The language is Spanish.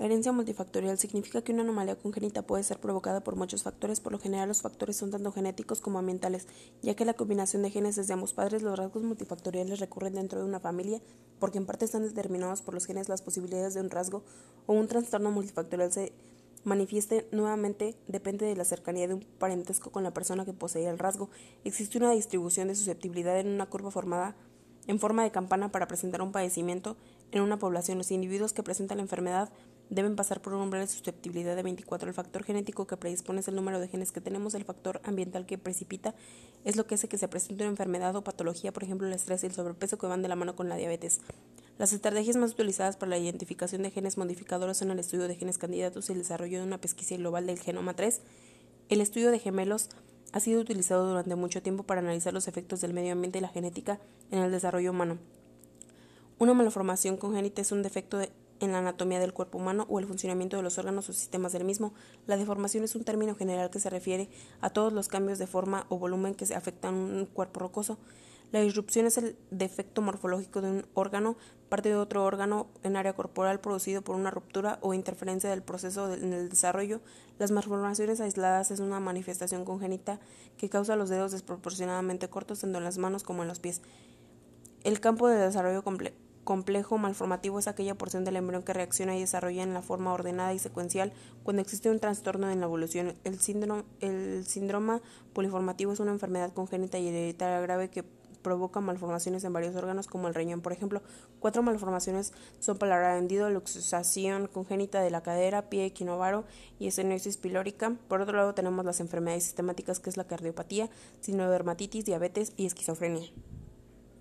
Herencia multifactorial significa que una anomalía congénita puede ser provocada por muchos factores, por lo general los factores son tanto genéticos como ambientales, ya que la combinación de genes de ambos padres, los rasgos multifactoriales recurren dentro de una familia, porque en parte están determinados por los genes las posibilidades de un rasgo o un trastorno multifactorial se manifieste nuevamente depende de la cercanía de un parentesco con la persona que posee el rasgo. Existe una distribución de susceptibilidad en una curva formada en forma de campana para presentar un padecimiento en una población. Los individuos que presentan la enfermedad deben pasar por un umbral de susceptibilidad de 24. El factor genético que predispone es el número de genes que tenemos. El factor ambiental que precipita es lo que hace que se presente una enfermedad o patología, por ejemplo, el estrés y el sobrepeso que van de la mano con la diabetes. Las estrategias más utilizadas para la identificación de genes modificadores son el estudio de genes candidatos y el desarrollo de una pesquisa global del genoma 3. El estudio de gemelos ha sido utilizado durante mucho tiempo para analizar los efectos del medio ambiente y la genética en el desarrollo humano. Una malformación congénita es un defecto en la anatomía del cuerpo humano o el funcionamiento de los órganos o sistemas del mismo. La deformación es un término general que se refiere a todos los cambios de forma o volumen que se afectan a un cuerpo rocoso. La disrupción es el defecto morfológico de un órgano, parte de otro órgano en área corporal producido por una ruptura o interferencia del proceso en el desarrollo. Las malformaciones aisladas es una manifestación congénita que causa los dedos desproporcionadamente cortos tanto en las manos como en los pies. El campo de desarrollo complejo malformativo es aquella porción del embrión que reacciona y desarrolla en la forma ordenada y secuencial cuando existe un trastorno en la evolución. El síndrome, el síndrome poliformativo es una enfermedad congénita y hereditaria grave que provoca malformaciones en varios órganos como el riñón. Por ejemplo, cuatro malformaciones son palabra vendido, luxación congénita de la cadera, pie equinovaro y estenosis pilórica. Por otro lado, tenemos las enfermedades sistemáticas que es la cardiopatía, sinodermatitis, diabetes y esquizofrenia.